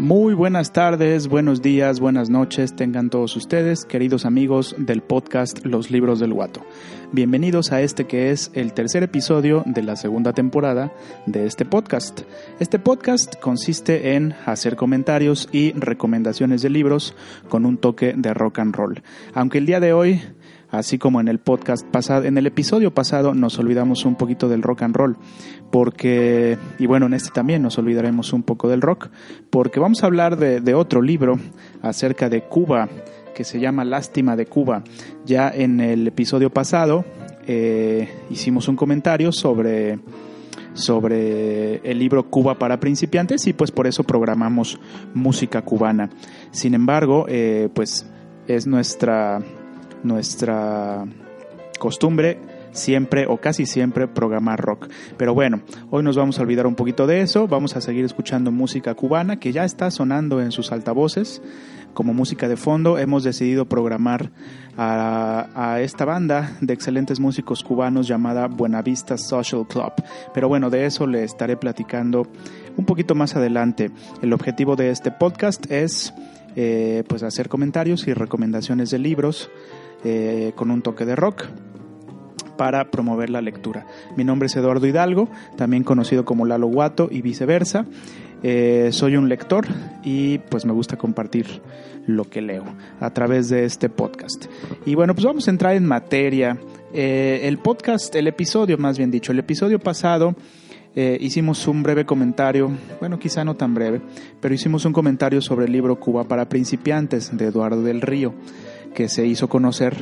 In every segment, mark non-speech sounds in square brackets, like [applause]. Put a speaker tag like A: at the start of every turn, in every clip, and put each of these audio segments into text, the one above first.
A: Muy buenas tardes, buenos días, buenas noches tengan todos ustedes, queridos amigos del podcast Los Libros del Guato. Bienvenidos a este que es el tercer episodio de la segunda temporada de este podcast. Este podcast consiste en hacer comentarios y recomendaciones de libros con un toque de rock and roll. Aunque el día de hoy así como en el podcast pasado, en el episodio pasado nos olvidamos un poquito del rock and roll, porque, y bueno, en este también nos olvidaremos un poco del rock, porque vamos a hablar de, otro libro acerca de Cuba, que se llama Lástima de Cuba. Ya en el episodio pasado eh, hicimos un comentario sobre sobre el libro Cuba para principiantes y pues por eso programamos música cubana. Sin embargo, eh, pues es nuestra nuestra costumbre siempre o casi siempre programar rock. Pero bueno, hoy nos vamos a olvidar un poquito de eso, vamos a seguir escuchando música cubana que ya está sonando en sus altavoces como música de fondo. Hemos decidido programar a, esta banda de excelentes músicos cubanos llamada Buenavista Social Club. Pero bueno, de eso le estaré platicando un poquito más adelante. El objetivo de este podcast es eh, pues hacer comentarios y recomendaciones de libros eh, con un toque de rock para promover la lectura. Mi nombre es Eduardo Hidalgo, también conocido como Lalo Guato y viceversa. Eh, soy un lector y pues me gusta compartir lo que leo a través de este podcast. Y bueno, pues vamos a entrar en materia. Eh, el podcast, el episodio más bien dicho, el episodio pasado hicimos un breve comentario, bueno, quizá no tan breve, pero hicimos un comentario sobre el libro Cuba para principiantes de Eduardo del Río que se hizo conocer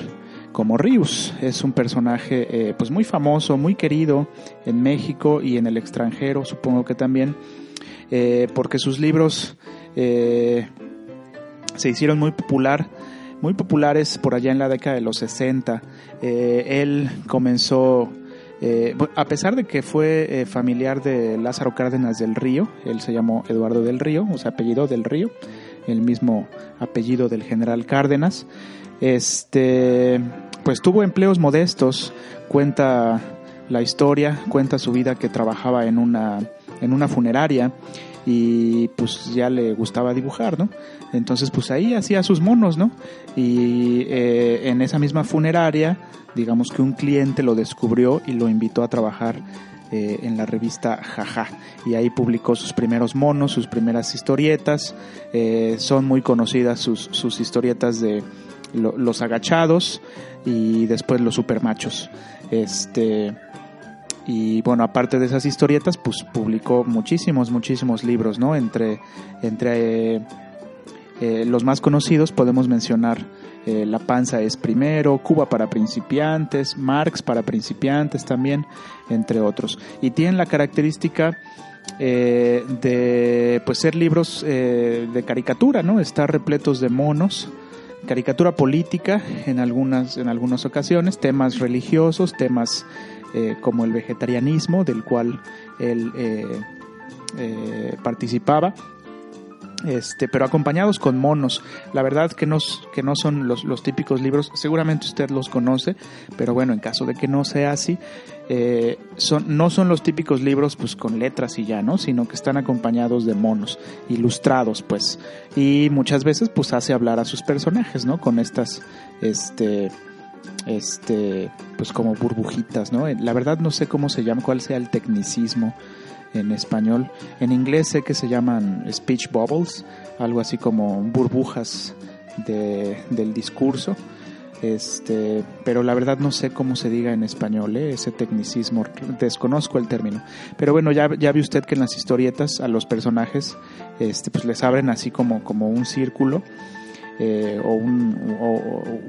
A: como Rius. Es un personaje eh, pues muy famoso, muy querido en México y en el extranjero, supongo que también, eh, porque sus libros eh, se hicieron muy popular, muy populares por allá en la década de los 60. él comenzó, a pesar de que fue familiar de Lázaro Cárdenas del Río, él se llamó Eduardo del Río, o sea, apellido del Río, el mismo apellido del general Cárdenas. Este, pues tuvo empleos modestos, cuenta la historia, cuenta su vida que trabajaba en una, en una funeraria y pues ya le gustaba dibujar, ¿no? Entonces pues ahí hacía sus monos, ¿no? Y eh, en esa misma funeraria, digamos que un cliente lo descubrió y lo invitó a trabajar eh, en la revista Jaja y ahí publicó sus primeros monos, sus primeras historietas, eh, son muy conocidas sus, sus historietas de los agachados y después los supermachos. Este y bueno, aparte de esas historietas, pues publicó muchísimos, muchísimos libros, ¿no? Entre, entre eh, los más conocidos podemos mencionar eh, La panza es primero, Cuba para principiantes, Marx para principiantes también, entre otros. Y tienen la característica eh, de pues ser libros de caricatura, ¿no? Estar repletos de monos caricatura política en algunas, en algunas ocasiones, temas religiosos, temas eh, como el vegetarianismo, del cual él eh, eh, participaba. Este, pero acompañados con monos. La verdad que no, que no son los, los típicos libros, seguramente usted los conoce, pero bueno, en caso de que no sea así, eh, son, no son los típicos libros pues con letras y ya, ¿no? Sino que están acompañados de monos, ilustrados pues. Y muchas veces pues hace hablar a sus personajes, ¿no? Con estas, este, este, pues como burbujitas, ¿no? La verdad no sé cómo se llama, cuál sea el tecnicismo en español. En inglés sé que se llaman speech bubbles, algo así como burbujas de, del discurso. Este, pero la verdad no sé cómo se diga en español, ¿eh? ese tecnicismo, desconozco el término. Pero bueno, ya, ya vi usted que en las historietas a los personajes este, pues les abren así como, como un círculo eh, o, un,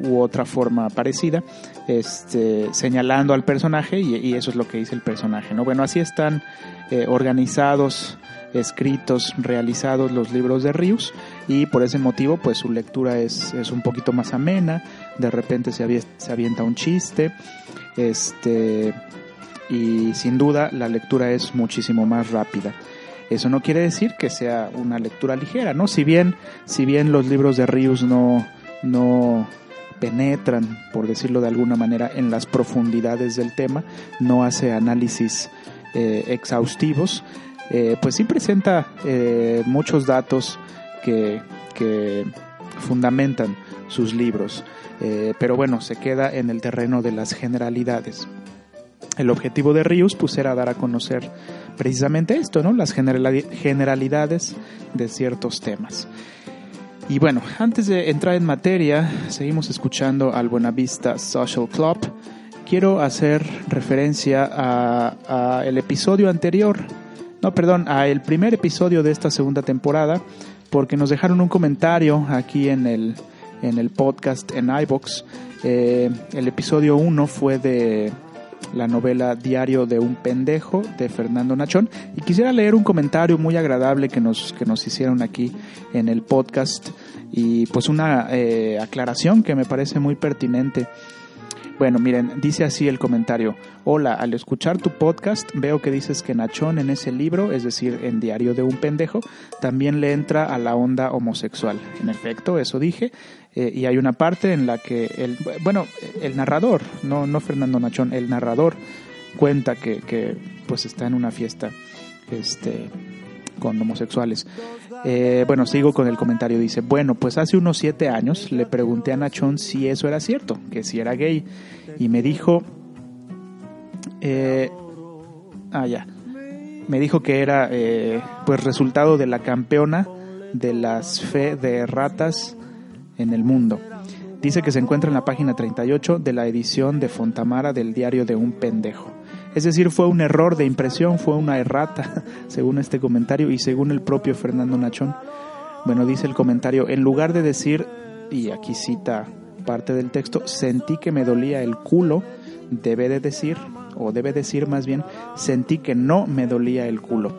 A: u otra forma parecida, este, señalando al personaje y, eso es lo que dice el personaje. ¿no? Bueno, así están eh, organizados escritos, realizados los libros de Rius y por ese motivo pues su lectura es, es un poquito más amena, de repente se, se avienta un chiste, este, y sin duda la lectura es muchísimo más rápida. Eso no quiere decir que sea una lectura ligera, ¿no? Si bien, si bien los libros de Rius no, no penetran, por decirlo de alguna manera, en las profundidades del tema, no hace análisis eh, exhaustivos, eh, pues sí presenta eh, muchos datos que, que fundamentan sus libros, pero bueno, se queda en el terreno de las generalidades. El objetivo de Rius pues era dar a conocer precisamente esto, ¿no? Las generalidades de ciertos temas. Y bueno, antes de entrar en materia, seguimos escuchando al Buenavista Social Club. Quiero hacer referencia a, el episodio anterior, no, perdón, a el primer episodio de esta segunda temporada, porque nos dejaron un comentario aquí en el, en el podcast en iBox. Eh, el episodio 1 fue de la novela Diario de un pendejo de Fernando Nachón y quisiera leer un comentario muy agradable que nos, que nos hicieron aquí en el podcast y pues una eh, aclaración que me parece muy pertinente. Bueno, miren, dice así el comentario. Hola, al escuchar tu podcast veo que dices que Nachón en ese libro, es decir, en Diario de un pendejo, también le entra a la onda homosexual. En efecto, eso dije. Eh, y hay una parte en la que, el, bueno, el narrador, no, no Fernando Nachón, el narrador cuenta que, que pues está en una fiesta este, con homosexuales. Eh, bueno, sigo con el comentario. Dice, bueno, pues hace unos siete años le pregunté a Nachón si eso era cierto, que si era gay. Y me dijo, eh, ah, ya, me dijo que era eh, pues resultado de la campeona de las fe de ratas en el mundo. Dice que se encuentra en la página 38 de la edición de Fontamara del diario de un pendejo. Es decir, fue un error de impresión, fue una errata, [laughs] según este comentario y según el propio Fernando Nachón. Bueno, dice el comentario, en lugar de decir, y aquí cita parte del texto, sentí que me dolía el culo, debe de decir, o debe decir más bien, sentí que no me dolía el culo.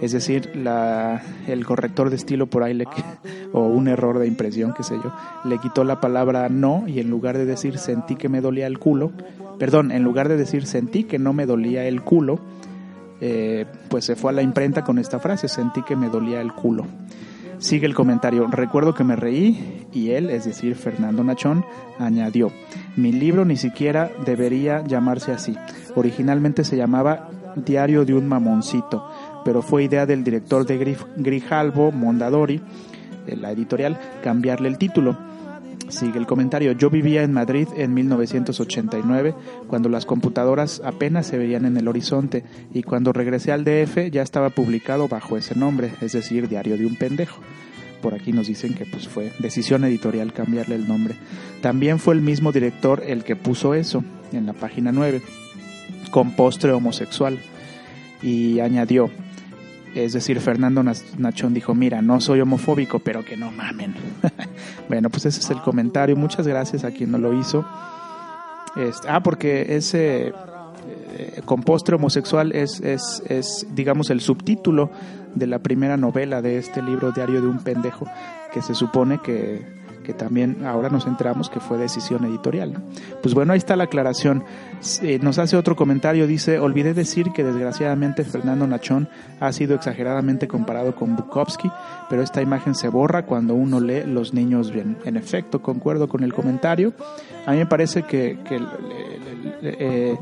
A: Es decir, la, el corrector de estilo por ahí, le, [laughs] o un error de impresión, qué sé yo, le quitó la palabra no y en lugar de decir sentí que me dolía el culo, perdón, en lugar de decir sentí que no me dolía el culo, eh, pues se fue a la imprenta con esta frase, sentí que me dolía el culo. Sigue el comentario, recuerdo que me reí y él, es decir, Fernando Nachón, añadió, mi libro ni siquiera debería llamarse así. Originalmente se llamaba Diario de un Mamoncito, pero fue idea del director de Grijalvo Mondadori, de la editorial, cambiarle el título. Sigue el comentario. Yo vivía en Madrid en 1989, cuando las computadoras apenas se veían en el horizonte, y cuando regresé al DF ya estaba publicado bajo ese nombre, es decir, Diario de un Pendejo. Por aquí nos dicen que pues fue decisión editorial cambiarle el nombre. También fue el mismo director el que puso eso en la página 9, con postre homosexual. Y añadió, es decir, Fernando Nachón dijo, mira, no soy homofóbico, pero que no mamen. [laughs] bueno, pues ese es el comentario. Muchas gracias a quien no lo hizo. Este, ah, porque ese eh, compostre homosexual es, es, es, digamos, el subtítulo de la primera novela de este libro, Diario de un Pendejo, que se supone que que también ahora nos enteramos que fue decisión editorial. Pues bueno, ahí está la aclaración. Eh, nos hace otro comentario, dice, olvidé decir que desgraciadamente Fernando Nachón ha sido exageradamente comparado con Bukowski, pero esta imagen se borra cuando uno lee Los niños bien. En efecto, concuerdo con el comentario. A mí me parece que, eh,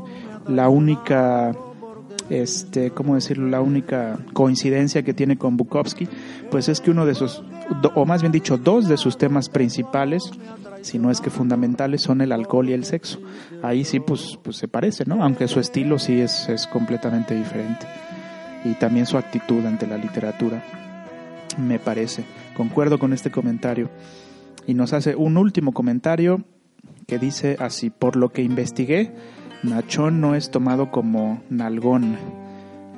A: la única este, ¿cómo decirlo? La única coincidencia que tiene con Bukowski, pues es que uno de sus, o más bien dicho, dos de sus temas principales, si no es que fundamentales, son el alcohol y el sexo. Ahí sí, pues, pues se parece, ¿no? Aunque su estilo sí es, es completamente diferente. Y también su actitud ante la literatura, me parece. Concuerdo con este comentario. Y nos hace un último comentario que dice así, por lo que investigué, Nachón no es tomado como Nalgón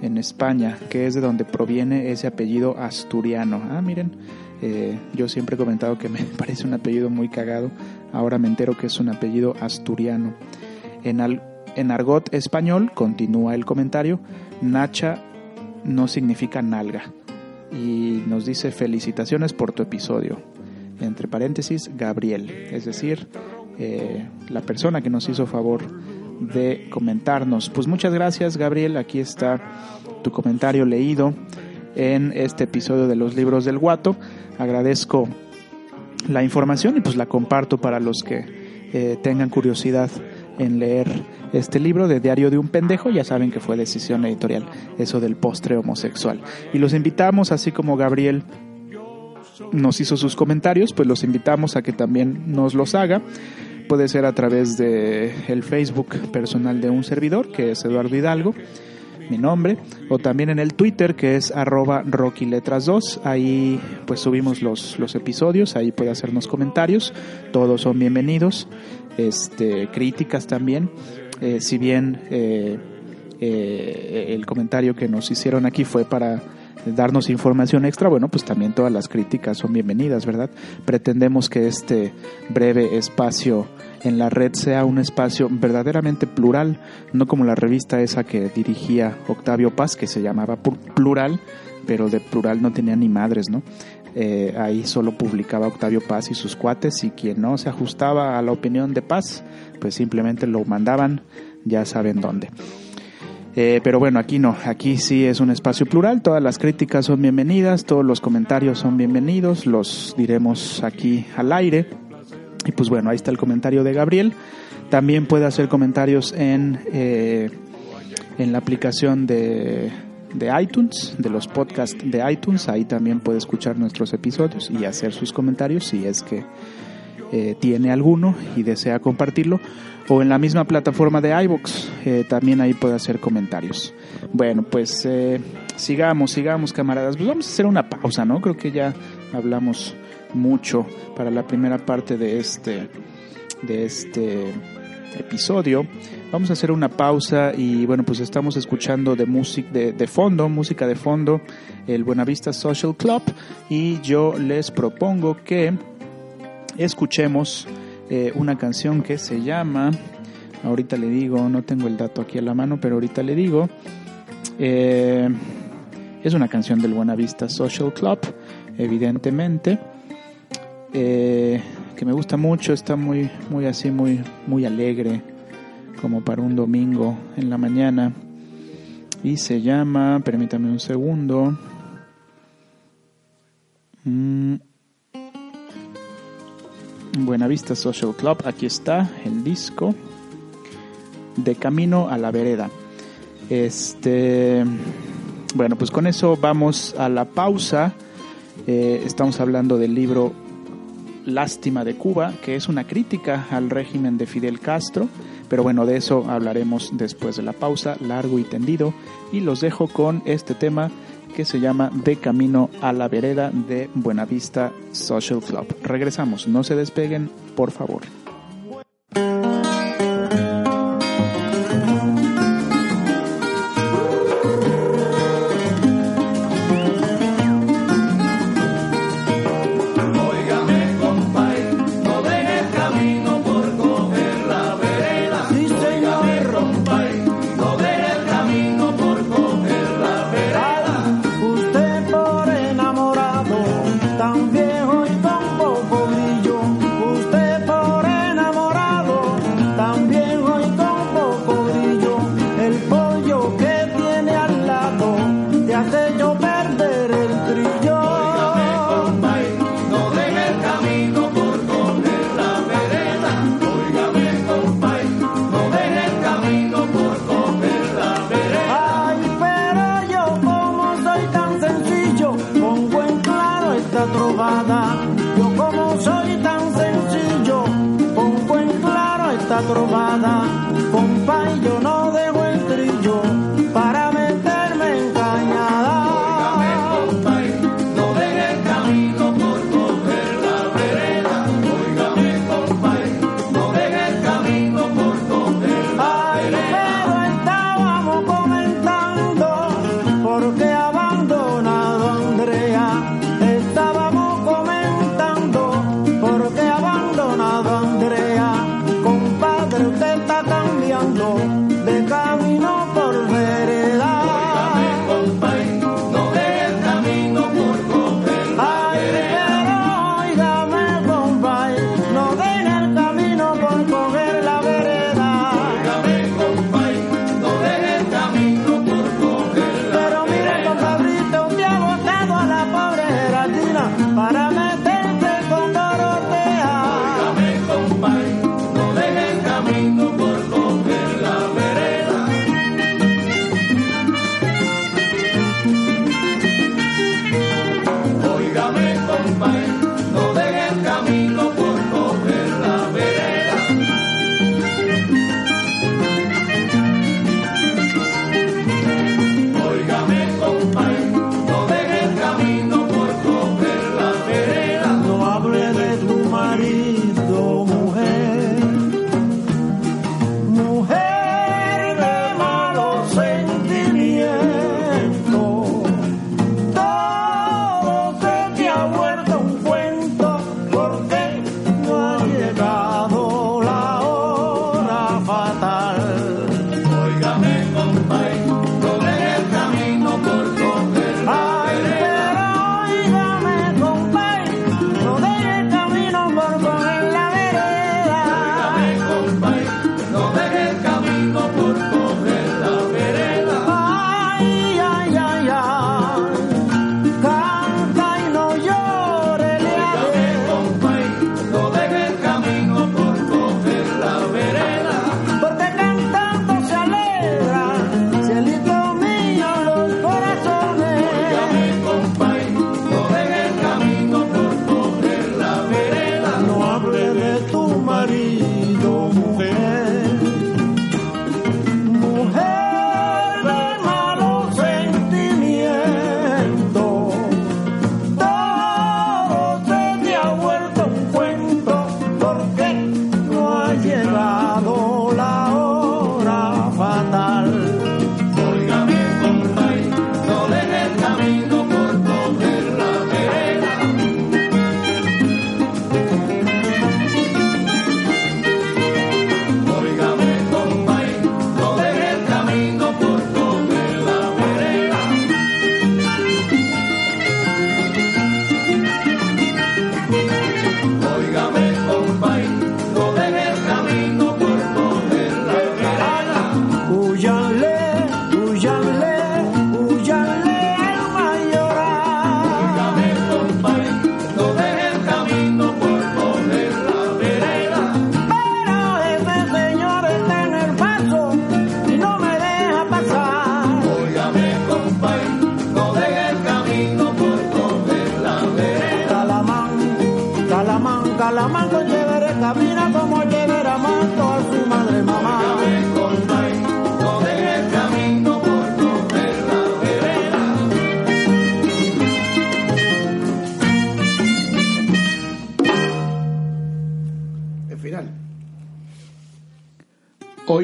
A: en España, que es de donde proviene ese apellido asturiano. Ah, miren, eh, yo siempre he comentado que [laughs] me parece un apellido muy cagado, ahora me entero que es un apellido asturiano. En, en argot español, continúa el comentario, Nacha no significa nalga. Y nos dice felicitaciones por tu episodio. Entre paréntesis, Gabriel, es decir, eh, la persona que nos hizo favor de comentarnos. Pues muchas gracias Gabriel, aquí está tu comentario leído en este episodio de los libros del guato. Agradezco la información y pues la comparto para los que eh, tengan curiosidad en leer este libro de Diario de un Pendejo. Ya saben que fue decisión editorial eso del postre homosexual. Y los invitamos, así como Gabriel nos hizo sus comentarios, pues los invitamos a que también nos los haga. Puede ser a través de el Facebook personal de un servidor, que es Eduardo Hidalgo, mi nombre, o también en el Twitter, que es arroba rockyletras2. Ahí pues subimos los, los episodios, ahí puede hacernos comentarios, todos son bienvenidos, este, críticas también. Eh, si bien eh, eh, el comentario que nos hicieron aquí fue para darnos información extra, bueno, pues también todas las críticas son bienvenidas, ¿verdad? Pretendemos que este breve espacio en la red sea un espacio verdaderamente plural, no como la revista esa que dirigía Octavio Paz, que se llamaba Plural, pero de plural no tenía ni madres, ¿no? Eh, ahí solo publicaba Octavio Paz y sus cuates y quien no se ajustaba a la opinión de Paz, pues simplemente lo mandaban, ya saben dónde. Eh, pero bueno, aquí no, aquí sí es un espacio plural, todas las críticas son bienvenidas, todos los comentarios son bienvenidos, los diremos aquí al aire. Y pues bueno, ahí está el comentario de Gabriel. También puede hacer comentarios en, eh, en la aplicación de, de iTunes, de los podcasts de iTunes. Ahí también puede escuchar nuestros episodios y hacer sus comentarios si es que eh, tiene alguno y desea compartirlo o en la misma plataforma de iBox, eh, también ahí puede hacer comentarios. Bueno, pues eh, sigamos, sigamos camaradas. Pues vamos a hacer una pausa, ¿no? Creo que ya hablamos mucho para la primera parte de este, de este episodio. Vamos a hacer una pausa y bueno, pues estamos escuchando de música de, de, fondo, música de fondo, el Buenavista Social Club y yo les propongo que escuchemos eh, una canción que se llama, ahorita le digo, no tengo el dato aquí a la mano, pero ahorita le digo, eh, es una canción del Buenavista Social Club, evidentemente, eh, que me gusta mucho, está muy, muy así, muy, muy alegre, como para un domingo en la mañana, y se llama, permítame un segundo, mm, Buenavista Social Club. Aquí está el disco de Camino a la Vereda. Este, bueno, pues con eso vamos a la pausa. Eh, estamos hablando del libro Lástima de Cuba, que es una crítica al régimen de Fidel Castro. Pero bueno, de eso hablaremos después de la pausa, largo y tendido. Y los dejo con este tema que se llama De Camino a la Vereda de Buenavista Social Club. Regresamos, no se despeguen, por favor.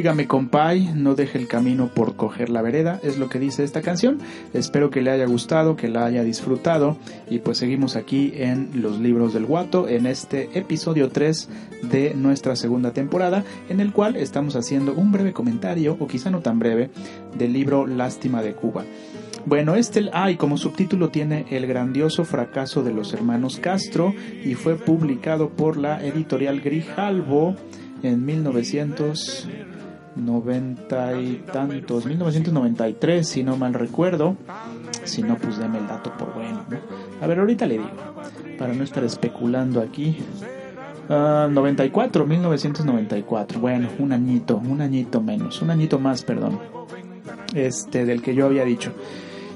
A: Óigame compay, no deje el camino por coger la vereda, es lo que dice esta canción. Espero que le haya gustado, que la haya disfrutado y pues seguimos aquí en Los Libros del Guato en este episodio 3 de nuestra segunda temporada en el cual estamos haciendo un breve comentario o quizá no tan breve del libro Lástima de Cuba. Bueno, este, ah, y como subtítulo tiene El grandioso fracaso de los hermanos Castro y fue publicado por la editorial Grijalbo en 1990 y tantos, 1993 si no mal recuerdo. Si no, pues deme el dato por bueno. ¿no? A ver, ahorita le digo, para no estar especulando aquí. Ah, 94, 1994. Bueno, un añito, un añito menos, un añito más, perdón. Este, del que yo había dicho.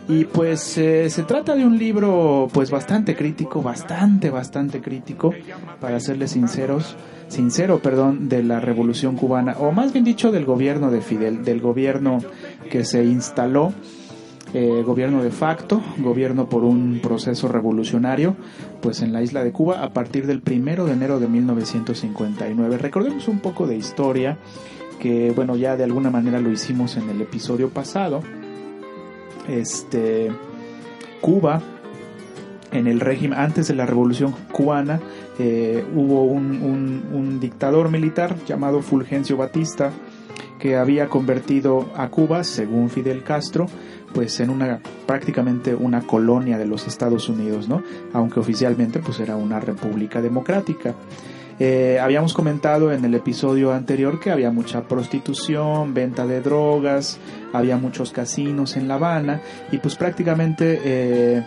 A: Y pues eh, se trata de un libro pues bastante crítico, bastante, bastante crítico, para serles sinceros, sincero, perdón, de la revolución cubana, o más bien dicho del gobierno de Fidel, del gobierno que se instaló, eh, gobierno de facto, gobierno por un proceso revolucionario, pues en la isla de Cuba a partir del primero de enero de 1959. Recordemos un poco de historia, que bueno, ya de alguna manera lo hicimos en el episodio pasado este, Cuba, en el régimen, antes de la revolución cubana, eh, hubo un, un, dictador militar llamado Fulgencio Batista que había convertido a Cuba, según Fidel Castro, pues en una prácticamente una colonia de los Estados Unidos, ¿no? Aunque oficialmente pues era una república democrática. Eh, habíamos comentado en el episodio anterior que había mucha prostitución, venta de drogas, había muchos casinos en La Habana y pues prácticamente eh,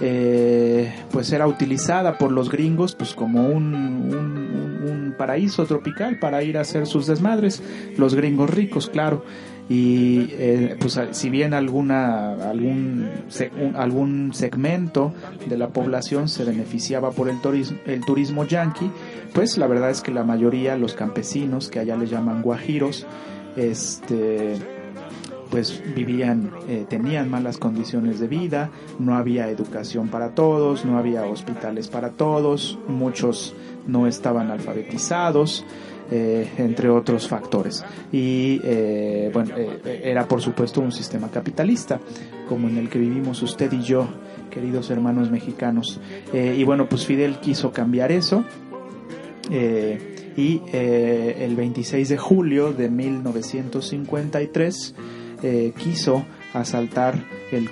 A: eh, pues era utilizada por los gringos pues como un, paraíso tropical para ir a hacer sus desmadres, los gringos ricos, claro. Y eh, pues si bien alguna algún algún segmento de la población se beneficiaba por el turismo el turismo yanqui pues la verdad es que la mayoría los campesinos que allá le llaman guajiros este pues vivían, eh, tenían malas condiciones de vida, no había educación para todos, no había hospitales para todos, muchos no estaban alfabetizados, eh, entre otros factores. Y eh, bueno, era por supuesto un sistema capitalista, como en el que vivimos usted y yo, queridos hermanos mexicanos. Y bueno, pues Fidel quiso cambiar eso. Y el 26 de julio de 1953 eh, quiso asaltar el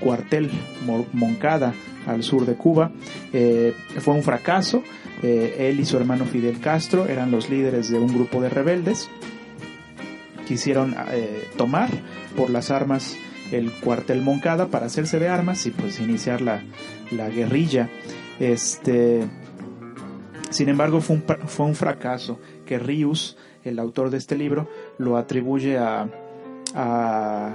A: cuartel Mo- Moncada al sur de Cuba. Eh, fue un fracaso. Eh, él y su hermano Fidel Castro eran los líderes de un grupo de rebeldes. Quisieron tomar por las armas el cuartel Moncada para hacerse de armas y pues iniciar la, la guerrilla. Este, sin embargo, fue un, fue un fracaso que Rius, el autor de este libro, lo atribuye a, a,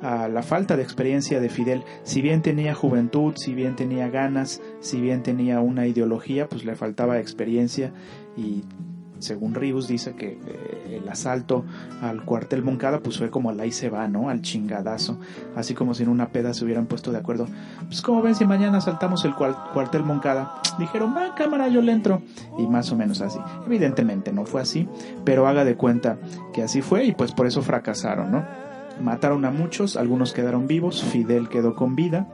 A: a la falta de experiencia de Fidel. Si bien tenía juventud, si bien tenía ganas, si bien tenía una ideología, pues le faltaba experiencia y según Rius dice que eh, el asalto al cuartel Moncada pues fue como al ahí se va, ¿no? Al chingadazo. Así como si en una peda se hubieran puesto de acuerdo. Pues como ven si mañana asaltamos el cuartel Moncada. Dijeron, va cámara, yo le entro. Y más o menos así. Evidentemente no fue así, pero haga de cuenta que así fue y pues por eso fracasaron, ¿no? Mataron a muchos, algunos quedaron vivos, Fidel quedó con vida,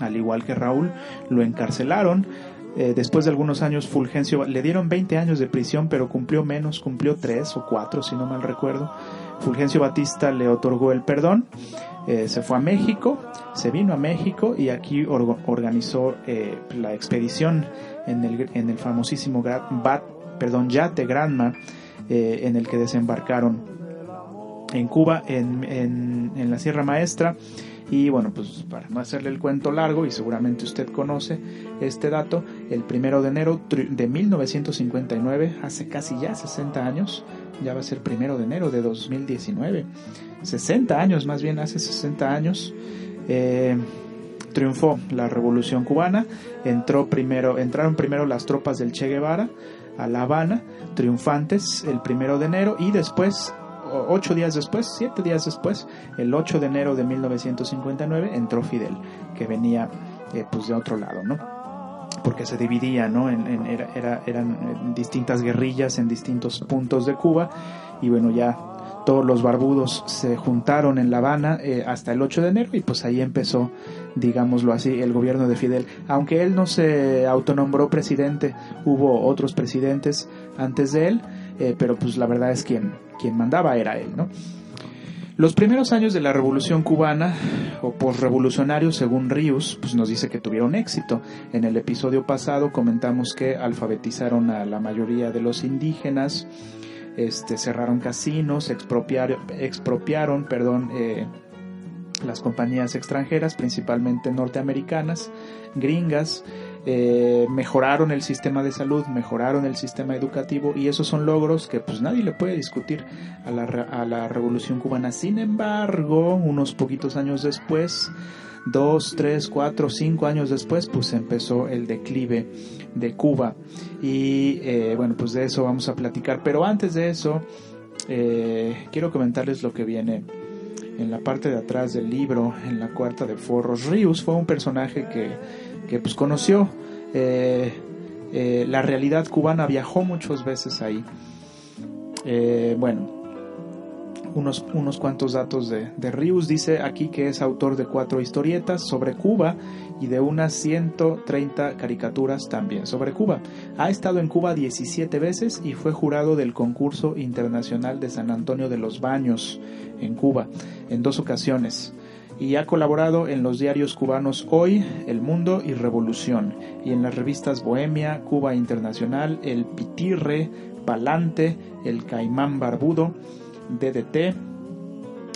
A: al igual que Raúl, lo encarcelaron. Eh, después de algunos años, Fulgencio le dieron 20 años de prisión, pero cumplió menos, cumplió 3 o 4, si no mal recuerdo. Fulgencio Batista le otorgó el perdón, eh, se fue a México, se vino a México y aquí organizó eh, la expedición en el, en el famosísimo bat, perdón, yate Granma, eh, en el que desembarcaron en Cuba, en, en, en la Sierra Maestra. Y bueno, pues para no hacerle el cuento largo, y seguramente usted conoce este dato, el primero de enero de 1959, hace casi ya 60 años, ya va a ser primero de enero de 2019, 60 años más bien, hace 60 años, eh, triunfó la revolución cubana, entró primero, entraron primero las tropas del Che Guevara a La Habana, triunfantes el primero de enero y después ocho días después, siete días después, el 8 de enero de 1959, entró Fidel, que venía eh, pues de otro lado, ¿no? Porque se dividía, ¿no? En, era- era- eran distintas guerrillas en distintos puntos de Cuba y bueno, ya todos los barbudos se juntaron en La Habana eh, hasta el 8 de enero y pues ahí empezó, digámoslo así, el gobierno de Fidel. Aunque él no se autonombró presidente, hubo otros presidentes antes de él, eh, pero pues la verdad es quien, quien mandaba era él, ¿no? Los primeros años de la Revolución Cubana, o posrevolucionarios, según Rius, pues nos dice que tuvieron éxito. En el episodio pasado comentamos que alfabetizaron a la mayoría de los indígenas, este, cerraron casinos, expropiaron, expropiaron perdón, eh, las compañías extranjeras, principalmente norteamericanas, gringas, eh, mejoraron el sistema de salud, mejoraron el sistema educativo y esos son logros que pues nadie le puede discutir a la, a la revolución cubana. Sin embargo, unos poquitos años después, dos, tres, cuatro, cinco años después, pues empezó el declive de Cuba y eh, bueno, pues de eso vamos a platicar. Pero antes de eso, eh, quiero comentarles lo que viene en la parte de atrás del libro, en la cuarta de forros. Rius fue un personaje que, que pues conoció eh, eh, la realidad cubana, viajó muchas veces ahí. Eh, bueno, unos, unos cuantos datos de, de Rius. Dice aquí que es autor de cuatro historietas sobre Cuba y de unas 130 caricaturas también sobre Cuba. Ha estado en Cuba 17 veces y fue jurado del concurso internacional de San Antonio de los Baños en Cuba en dos ocasiones y ha colaborado en los diarios cubanos Hoy, El Mundo y Revolución y en las revistas Bohemia, Cuba Internacional, El Pitirre, Palante, El Caimán Barbudo, DDT,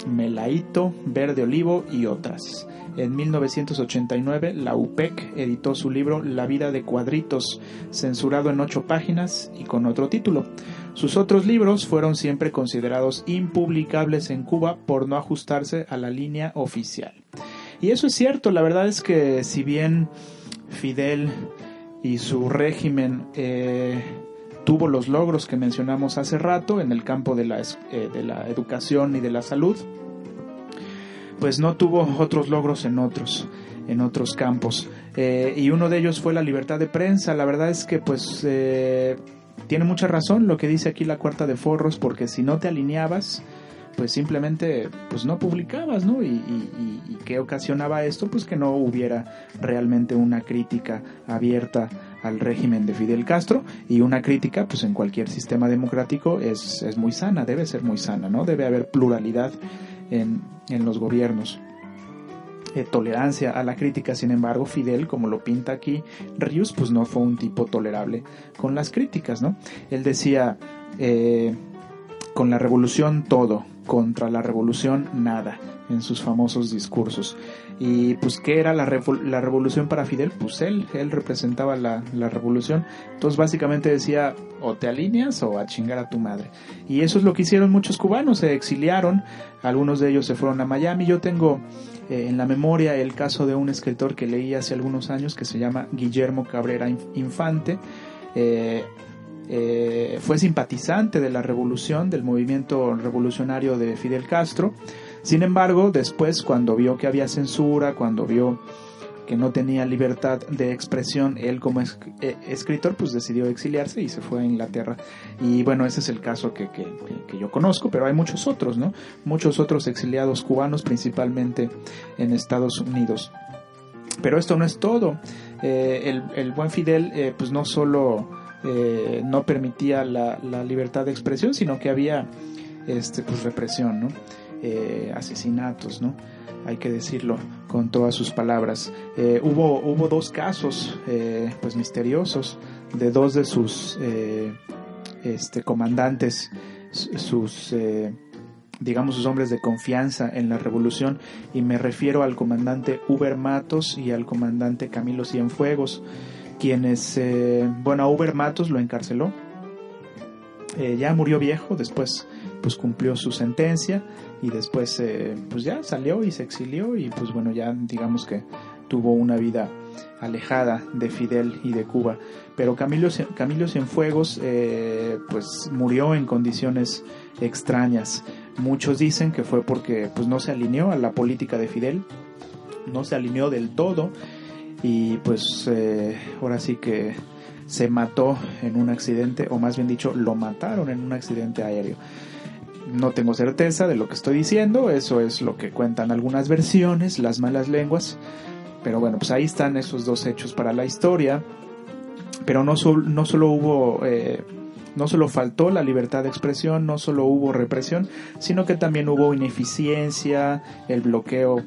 A: Melaito, Verde Olivo y otras. En 1989, la UPEC editó su libro La vida de cuadritos, censurado en ocho páginas y con otro título. Sus otros libros fueron siempre considerados impublicables en Cuba por no ajustarse a la línea oficial. Y eso es cierto, la verdad es que si bien Fidel y su régimen eh, tuvo los logros que mencionamos hace rato en el campo de la, eh, de la educación y de la salud, pues no tuvo otros logros en otros en otros campos Eh, y uno de ellos fue la libertad de prensa la verdad es que pues tiene mucha razón lo que dice aquí la cuarta de forros porque si no te alineabas pues simplemente pues no publicabas no y, y, qué ocasionaba esto pues que no hubiera realmente una crítica abierta al régimen de Fidel Castro y una crítica pues en cualquier sistema democrático es, es muy sana debe ser muy sana no debe haber pluralidad en, en los gobiernos. Eh, tolerancia a la crítica, sin embargo, Fidel, como lo pinta aquí Rius, pues no fue un tipo tolerable con las críticas, ¿no? Él decía, eh, con la revolución todo, contra la revolución nada, en sus famosos discursos. Y pues, ¿qué era la, revo- la revolución para Fidel? Pues él, él representaba la, la revolución. Entonces, básicamente decía, o te alineas o a chingar a tu madre. Y eso es lo que hicieron muchos cubanos, se exiliaron, algunos de ellos se fueron a Miami. Yo tengo eh, en la memoria el caso de un escritor que leí hace algunos años que se llama Guillermo Cabrera Inf- Infante. Eh, eh, fue simpatizante de la revolución, del movimiento revolucionario de Fidel Castro. Sin embargo, después, cuando vio que había censura, cuando vio que no tenía libertad de expresión, él como es- eh, escritor, pues decidió exiliarse y se fue a Inglaterra. Y bueno, ese es el caso que, que- que- yo conozco, pero hay muchos otros, ¿no? Muchos otros exiliados cubanos, principalmente en Estados Unidos. Pero esto no es todo. Eh, el, el buen Fidel, eh, pues no solo eh, no permitía la, la libertad de expresión, sino que había este, pues represión, ¿no? Eh, asesinatos, ¿no? Hay que decirlo con todas sus palabras. Eh, hubo, hubo dos casos, eh, pues misteriosos, de dos de sus este, comandantes, su- sus digamos, sus hombres de confianza en la revolución, y me refiero al comandante Uber Matos y al comandante Camilo Cienfuegos, quienes, bueno, a Uber Matos lo encarceló, ya murió viejo, después pues cumplió su sentencia y después eh, pues ya salió y se exilió y pues bueno ya digamos que tuvo una vida alejada de Fidel y de Cuba. Pero Camilo, Camilo Cienfuegos eh, pues murió en condiciones extrañas. Muchos dicen que fue porque pues no se alineó a la política de Fidel, no se alineó del todo y pues eh, ahora sí que se mató en un accidente o más bien dicho lo mataron en un accidente aéreo. No tengo certeza de lo que estoy diciendo, eso es lo que cuentan algunas versiones, las malas lenguas, pero bueno, pues ahí están esos dos hechos para la historia. Pero no, no solo hubo, eh, no solo faltó la libertad de expresión, no solo hubo represión, sino que también hubo ineficiencia, el bloqueo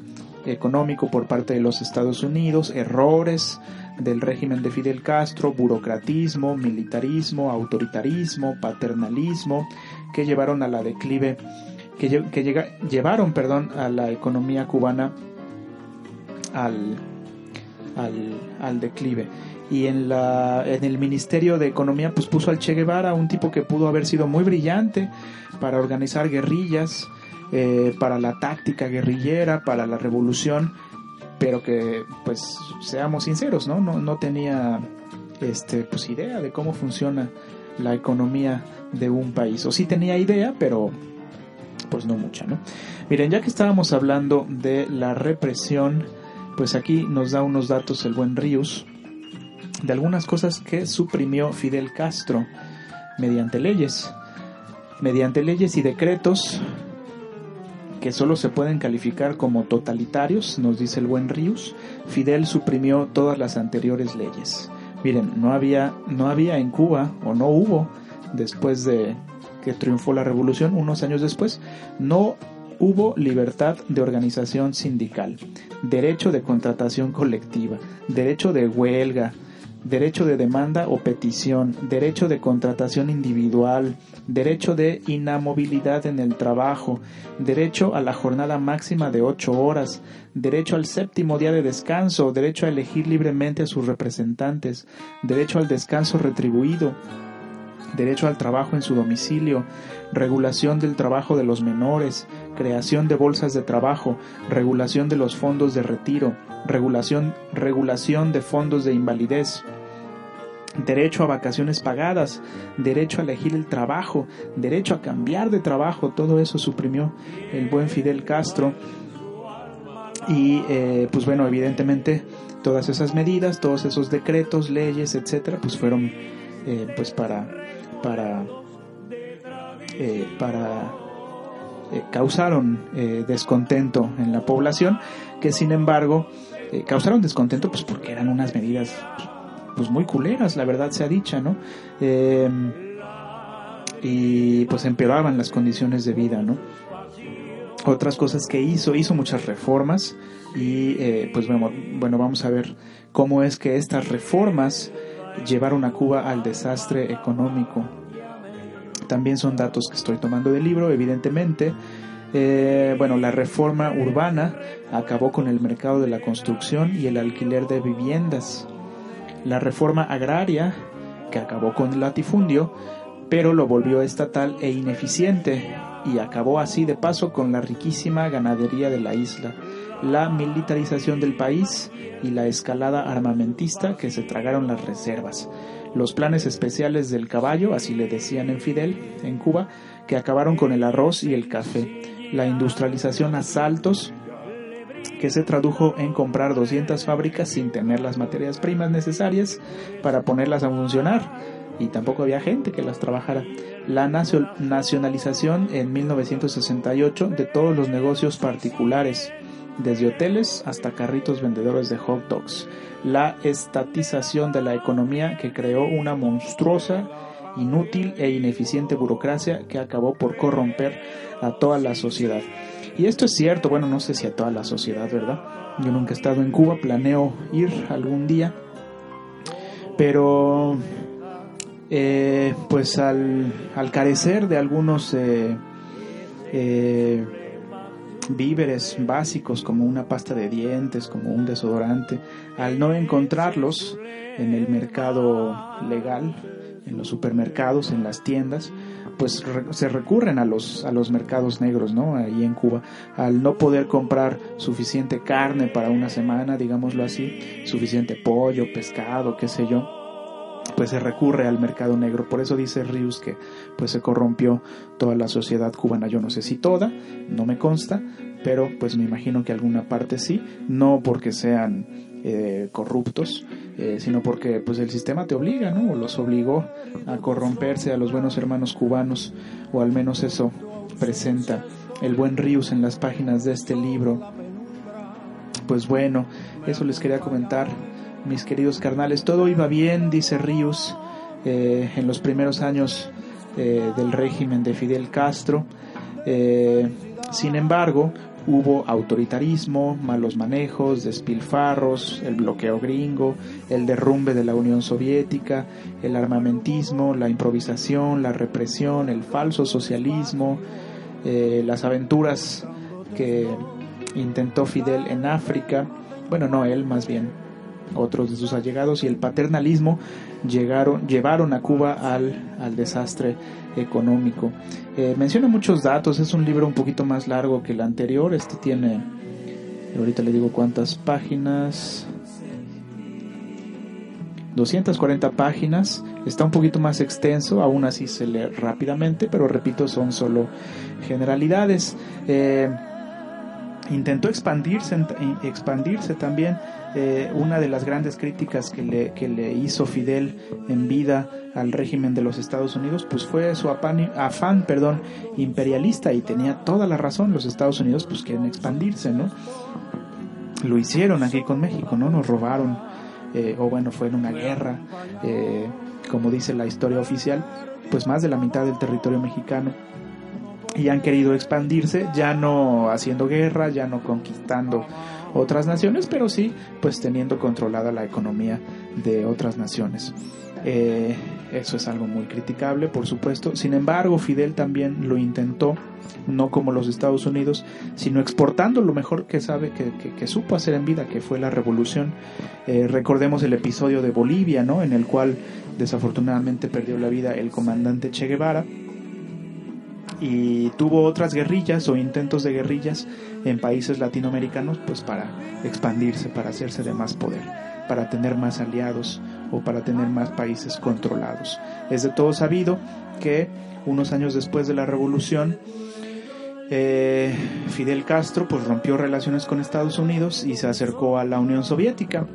A: económico por parte de los Estados Unidos, errores del régimen de Fidel Castro, burocratismo, militarismo, autoritarismo, paternalismo, que llevaron a la declive, que, que llevaron, perdón, a la economía cubana al, al, declive. Y en, la, en el Ministerio de Economía pues puso al Che Guevara, un tipo que pudo haber sido muy brillante para organizar guerrillas, eh, para la táctica guerrillera, para la revolución, pero que pues seamos sinceros, ¿no? No, no tenía este, pues, idea de cómo funciona la economía de un país. O sí tenía idea, pero pues no mucha, ¿no? Miren, ya que estábamos hablando de la represión pues aquí nos da unos datos el buen Ríos de algunas cosas que suprimió Fidel Castro mediante leyes, mediante leyes y decretos que solo se pueden calificar como totalitarios, nos dice el buen Ríos, Fidel suprimió todas las anteriores leyes. Miren, no había, no había en Cuba, o no hubo, después de que triunfó la revolución, unos años después, no hubo libertad de organización sindical, derecho de contratación colectiva, derecho de huelga, derecho de demanda o petición, derecho de contratación individual, derecho de inamovilidad en el trabajo, derecho a la jornada máxima de ocho horas, derecho al séptimo día de descanso, derecho a elegir libremente a sus representantes, derecho al descanso retribuido, derecho al trabajo en su domicilio, regulación del trabajo de los menores, creación de bolsas de trabajo, regulación de los fondos de retiro, regulación, regulación de fondos de invalidez, derecho a vacaciones pagadas, derecho a elegir el trabajo, derecho a cambiar de trabajo, todo eso suprimió el buen Fidel Castro. Y eh, pues bueno, evidentemente todas esas medidas, todos esos decretos, leyes, etcétera, pues fueron eh, pues para para, eh, para eh, causaron eh, descontento en la población, que sin embargo causaron descontento pues porque eran unas medidas pues muy culeras, la verdad sea dicha, ¿no? y pues empeoraban las condiciones de vida, ¿no? Otras cosas que hizo, hizo muchas reformas y pues bueno, bueno, vamos a ver cómo es que estas reformas llevaron a Cuba al desastre económico. También son datos que estoy tomando del libro, evidentemente. Eh, bueno, la reforma urbana acabó con el mercado de la construcción y el alquiler de viviendas. La reforma agraria, que acabó con el latifundio, pero lo volvió estatal e ineficiente y acabó así de paso con la riquísima ganadería de la isla la militarización del país y la escalada armamentista que se tragaron las reservas, los planes especiales del caballo, así le decían en Fidel, en Cuba, que acabaron con el arroz y el café, la industrialización a saltos, que se tradujo en comprar 200 fábricas sin tener las materias primas necesarias para ponerlas a funcionar. Y tampoco había gente que las trabajara. La nacionalización en 1968 de todos los negocios particulares, desde hoteles hasta carritos vendedores de hot dogs. La estatización de la economía que creó una monstruosa, inútil e ineficiente burocracia que acabó por corromper a toda la sociedad. Y esto es cierto, bueno, no sé si a toda la sociedad, ¿verdad? Yo nunca he estado en Cuba, planeo ir algún día, pero eh, pues al, carecer de algunos eh, eh, víveres básicos como una pasta de dientes, como un desodorante, al no encontrarlos en el mercado legal, en los supermercados, en las tiendas, pues se recurren a los, a los mercados negros, ¿no? Ahí en Cuba, al no poder comprar suficiente carne para una semana, digámoslo así, suficiente pollo, pescado, qué sé yo, pues se recurre al mercado negro. Por eso dice Rius que pues se corrompió toda la sociedad cubana. Yo no sé si toda, no me consta, pero pues me imagino que alguna parte sí, no porque sean eh, corruptos, eh, sino porque pues el sistema te obliga, ¿no? O los obligó a corromperse a los buenos hermanos cubanos, o al menos eso presenta el buen Rius en las páginas de este libro. Pues bueno, eso les quería comentar, mis queridos carnales. Todo iba bien, dice Rius, eh, en los primeros años eh, del régimen de Fidel Castro. Eh, sin embargo, hubo autoritarismo, malos manejos, despilfarros, el bloqueo gringo, el derrumbe de la Unión Soviética, el armamentismo, la improvisación, la represión, el falso socialismo, las aventuras que intentó Fidel en África, bueno, no él, más bien otros de sus allegados, y el paternalismo llegaron, llevaron a Cuba al, al desastre económico. Eh, menciona muchos datos, es un libro un poquito más largo que el anterior, este tiene, ahorita le digo cuántas páginas, 240 páginas, está un poquito más extenso, aún así se lee rápidamente, pero repito, son solo generalidades. Eh, intentó expandirse, expandirse también. Eh, una de las grandes críticas que le, que le hizo Fidel en vida al régimen de los Estados Unidos, pues fue su afán, perdón, imperialista y tenía toda la razón. Los Estados Unidos pues quieren expandirse, ¿no? Lo hicieron aquí con México, ¿no? Nos robaron, eh, o bueno, fue en una guerra, eh, como dice la historia oficial, pues más de la mitad del territorio mexicano y han querido expandirse, ya no haciendo guerra, ya no conquistando otras naciones, pero sí pues teniendo controlada la economía de otras naciones. Eh, eso es algo muy criticable, por supuesto. Sin embargo, Fidel también lo intentó, no como los Estados Unidos, sino exportando lo mejor que sabe, que, que, supo hacer en vida, que fue la revolución. Eh, recordemos el episodio de Bolivia, ¿no? En el cual desafortunadamente perdió la vida el comandante Che Guevara y tuvo otras guerrillas o intentos de guerrillas en países latinoamericanos pues para expandirse, para hacerse de más poder, para tener más aliados o para tener más países controlados. Es de todo sabido que unos años después de la revolución eh, Fidel Castro pues rompió relaciones con Estados Unidos y se acercó a la Unión Soviética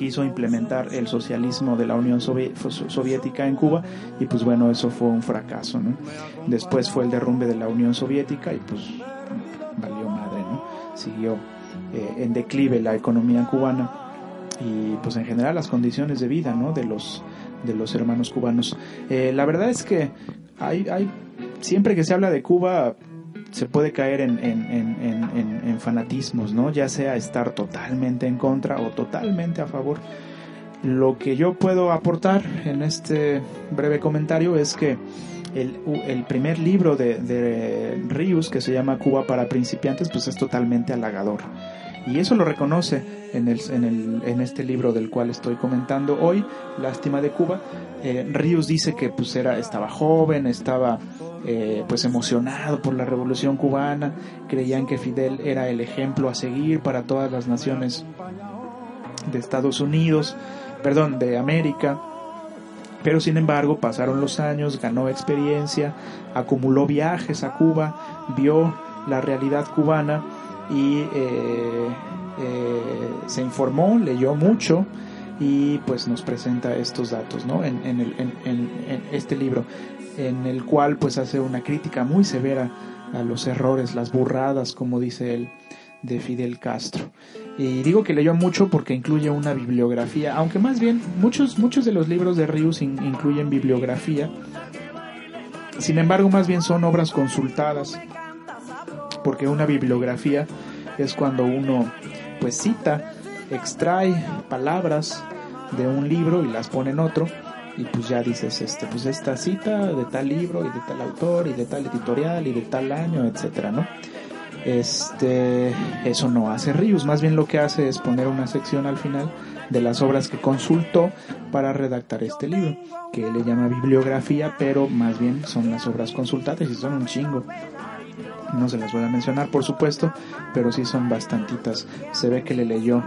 A: quiso implementar el socialismo de la Unión Soviética en Cuba y pues bueno, eso fue un fracaso, ¿no? Después fue el derrumbe de la Unión Soviética y pues valió madre, ¿no? Siguió eh, en declive la economía cubana y pues en general las condiciones de vida, ¿no? De los, de los hermanos cubanos. Eh, la verdad es que hay, hay, siempre que se habla de Cuba, se puede caer en, en, en, en, fanatismos, ¿no? Ya sea estar totalmente en contra o totalmente a favor. Lo que yo puedo aportar en este breve comentario es que el, el primer libro de, de que se llama Cuba para principiantes, pues es totalmente halagador. Y eso lo reconoce en, el, en, el, en este libro del cual estoy comentando hoy, Lástima de Cuba. Eh, Rius dice que pues era, estaba joven, estaba eh, pues emocionado por la revolución cubana, creían que Fidel era el ejemplo a seguir para todas las naciones de Estados Unidos, perdón, de América. Pero sin embargo pasaron los años, ganó experiencia, acumuló viajes a Cuba, vio la realidad cubana y eh, eh, se informó, leyó mucho y pues nos presenta estos datos ¿no? en, en, el, en, en, este libro en el cual pues hace una crítica muy severa a los errores, las burradas, como dice él, de Fidel Castro. Y digo que leyó mucho porque incluye una bibliografía, aunque más bien muchos, muchos de los libros de Rius in, incluyen bibliografía. Sin embargo, más bien son obras consultadas, porque una bibliografía es cuando uno pues cita, extrae palabras de un libro y las pone en otro y pues ya dices este pues esta cita de tal libro y de tal autor y de tal editorial y de tal año etcétera no este eso no hace Rius más bien lo que hace es poner una sección al final de las obras que consultó para redactar este libro, que le llama bibliografía, pero más bien son las obras consultadas y son un chingo. No se las voy a mencionar, por supuesto, pero sí son bastantitas. Se ve que le leyó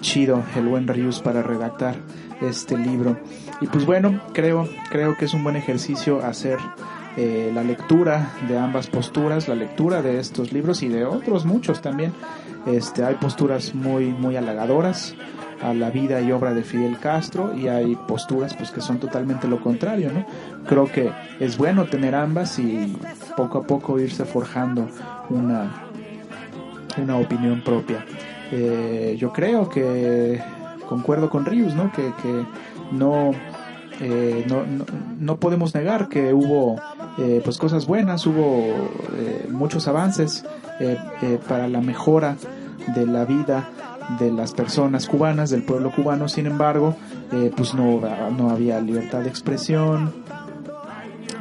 A: chido el buen Rius para redactar este libro. Y pues bueno, creo, creo que es un buen ejercicio hacer eh, la lectura de ambas posturas, la lectura de estos libros y de otros muchos también. Este, hay posturas muy, muy halagadoras a la vida y obra de Fidel Castro y hay posturas pues que son totalmente lo contrario, ¿no? Creo que es bueno tener ambas y poco a poco irse forjando una, una opinión propia. Eh, yo creo que concuerdo con Rius, ¿no? Que, que no, eh, no, no, no, podemos negar que hubo eh, pues cosas buenas, hubo eh, muchos avances para la mejora de la vida de las personas cubanas, del pueblo cubano, sin embargo, eh, pues no, no había libertad de expresión,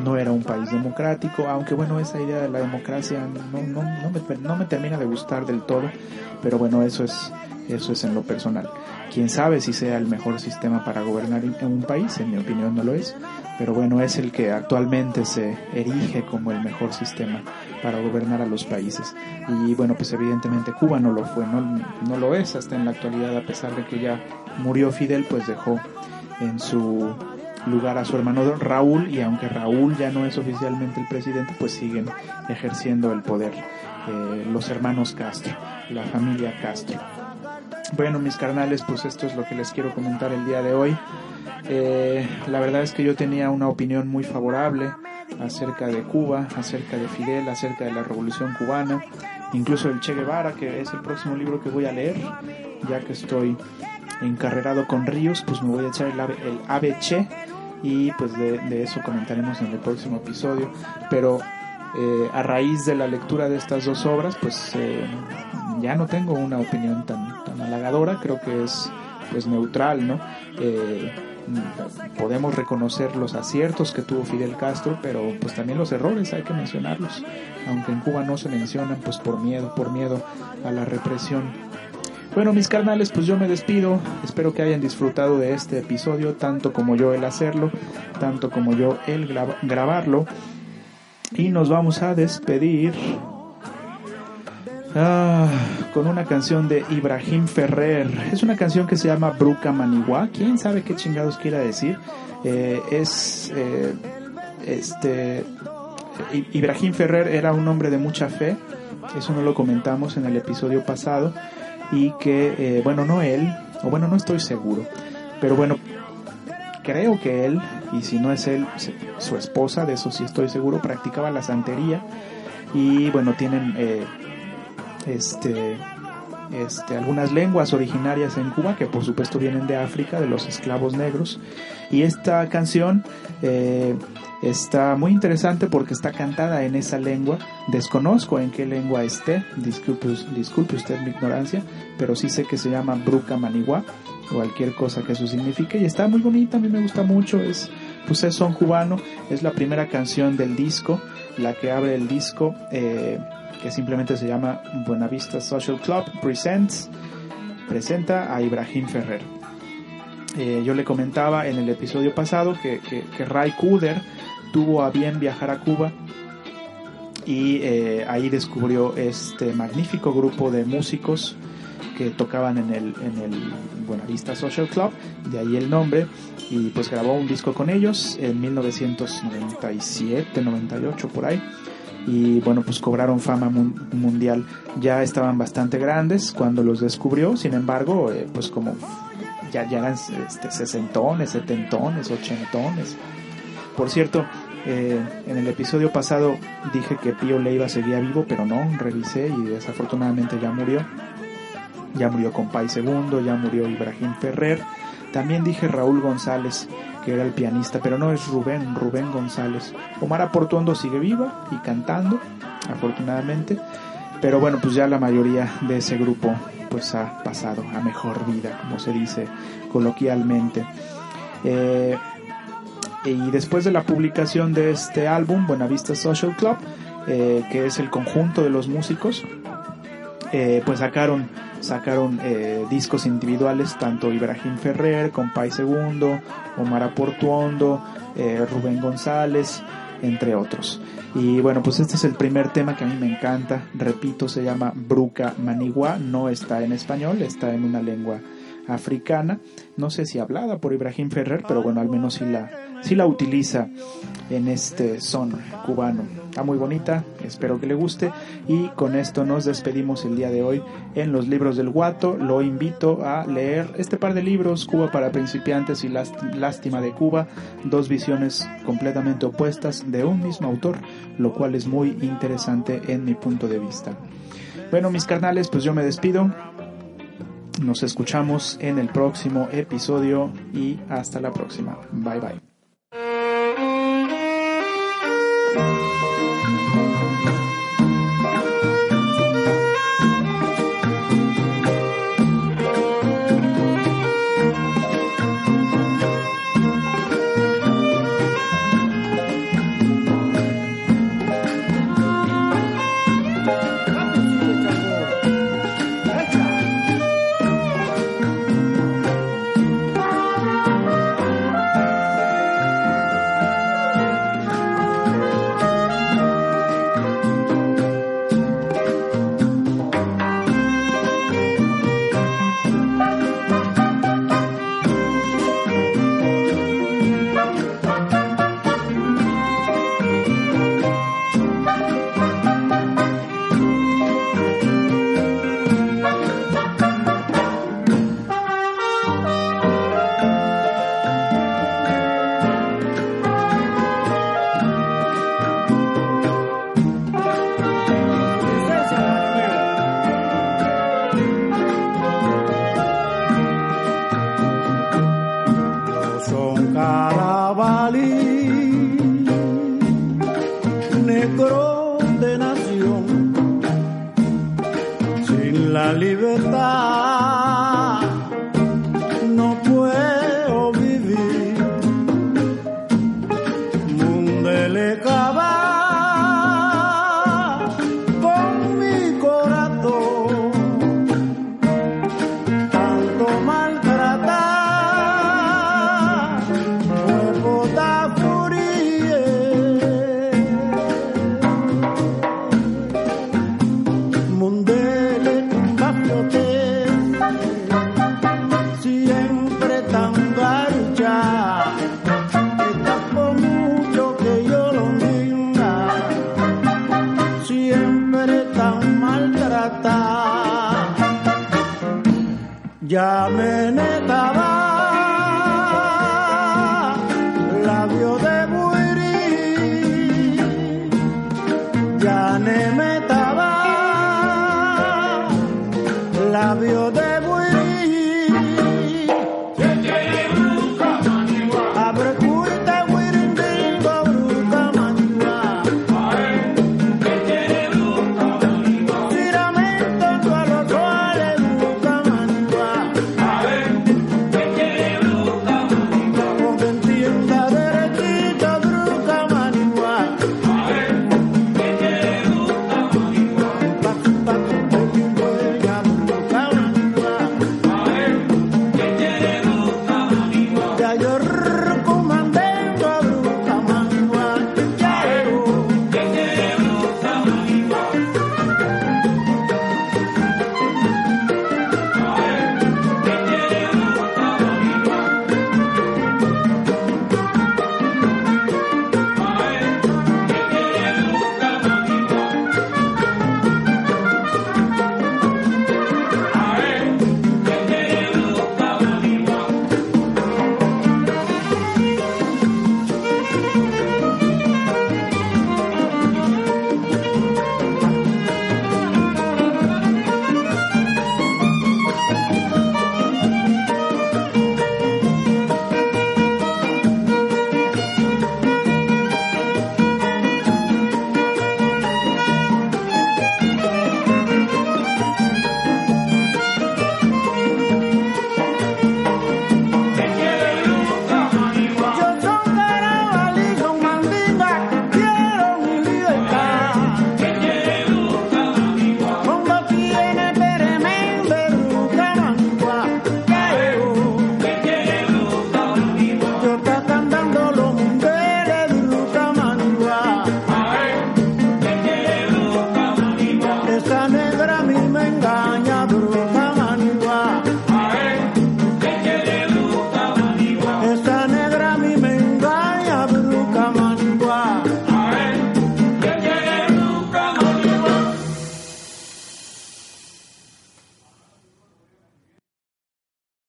A: no era un país democrático, aunque bueno, esa idea de la democracia no, no, no, me, no me termina de gustar del todo, pero bueno, eso es, eso es en lo personal. Quién sabe si sea el mejor sistema para gobernar en un país, en mi opinión no lo es, pero bueno, es el que actualmente se erige como el mejor sistema para gobernar a los países. Y bueno, pues evidentemente Cuba no lo fue, no, no lo es hasta en la actualidad, a pesar de que ya murió Fidel, pues dejó en su lugar a su hermano Raúl y aunque Raúl ya no es oficialmente el presidente, pues siguen ejerciendo el poder eh, los hermanos Castro, la familia Castro. Bueno, mis carnales, pues esto es lo que les quiero comentar el día de hoy. Eh, la verdad es que yo tenía una opinión muy favorable acerca de Cuba, acerca de Fidel, acerca de la revolución cubana, incluso el Che Guevara, que es el próximo libro que voy a leer, ya que estoy encarrerado con Ríos, pues me voy a echar el, el ABC y pues de, de, eso comentaremos en el próximo episodio. Pero eh, a raíz de la lectura de estas dos obras, pues eh, ya no tengo una opinión tan, halagadora, creo que es pues neutral, ¿no? Eh, podemos reconocer los aciertos que tuvo Fidel Castro, pero pues también los errores hay que mencionarlos, aunque en Cuba no se mencionan pues por miedo, por miedo a la represión. Bueno, mis carnales, pues yo me despido. Espero que hayan disfrutado de este episodio, tanto como yo el hacerlo, tanto como yo el grabarlo. Y nos vamos a despedir Ah, con una canción de Ibrahim Ferrer. Es una canción que se llama Bruca Manigua. ¿Quién sabe qué chingados quiera decir? Eh, es eh, este Ibrahim Ferrer era un hombre de mucha fe. Eso no lo comentamos en el episodio pasado y que eh, bueno no él o bueno no estoy seguro, pero bueno creo que él y si no es él su esposa de eso sí estoy seguro practicaba la santería y bueno tienen este, este, algunas lenguas originarias en Cuba que por supuesto vienen de África, de los esclavos negros. Y esta canción eh, está muy interesante porque está cantada en esa lengua. Desconozco en qué lengua esté, disculpe, disculpe usted mi ignorancia, pero sí sé que se llama Bruca Manigua, cualquier cosa que eso signifique. Y está muy bonita, a mí me gusta mucho, es, pues es son cubano, es la primera canción del disco, la que abre el disco. Eh, que simplemente se llama Buenavista Social Club Presents, presenta a Ibrahim Ferrer. Eh, yo le comentaba en el episodio pasado que, que, Ray Kuder tuvo a bien viajar a Cuba y eh, ahí descubrió este magnífico grupo de músicos que tocaban en el, en el Buenavista Social Club, de ahí el nombre, y pues grabó un disco con ellos en 1997, 98 por ahí y bueno, pues cobraron fama mundial. Ya estaban bastante grandes cuando los descubrió, sin embargo, eh, pues como ya, ya eran este, sesentones, setentones, ochentones. Por cierto, eh, en el episodio pasado dije que Pío Leiva seguía vivo, pero no, revisé y desafortunadamente ya murió. Ya murió Compay Segundo, ya murió Ibrahim Ferrer. También dije Raúl González, que era el pianista, pero no es Rubén, Rubén González. Omar Aportuondo sigue viva y cantando, afortunadamente, pero bueno, pues ya la mayoría de ese grupo pues ha pasado a mejor vida, como se dice coloquialmente. Eh, y después de la publicación de este álbum, Buenavista Social Club, eh, que es el conjunto de los músicos, eh, pues sacaron sacaron eh, discos individuales, tanto Ibrahim Ferrer, Compay Segundo, Omar Aportuondo, eh, Rubén González, entre otros. Y bueno, pues este es el primer tema que a mí me encanta. Repito, se llama Bruca Manigua. No está en español, está en una lengua africana. No sé si hablada por Ibrahim Ferrer, pero bueno, al menos sí la, sí la utiliza en este son cubano. Está muy bonita, espero que le guste. Y con esto nos despedimos el día de hoy en los libros del Guato. Lo invito a leer este par de libros, Cuba para principiantes y Lástima de Cuba, dos visiones completamente opuestas de un mismo autor, lo cual es muy interesante en mi punto de vista. Bueno, mis carnales, pues yo me despido. Nos escuchamos en el próximo episodio y hasta la próxima. Bye bye.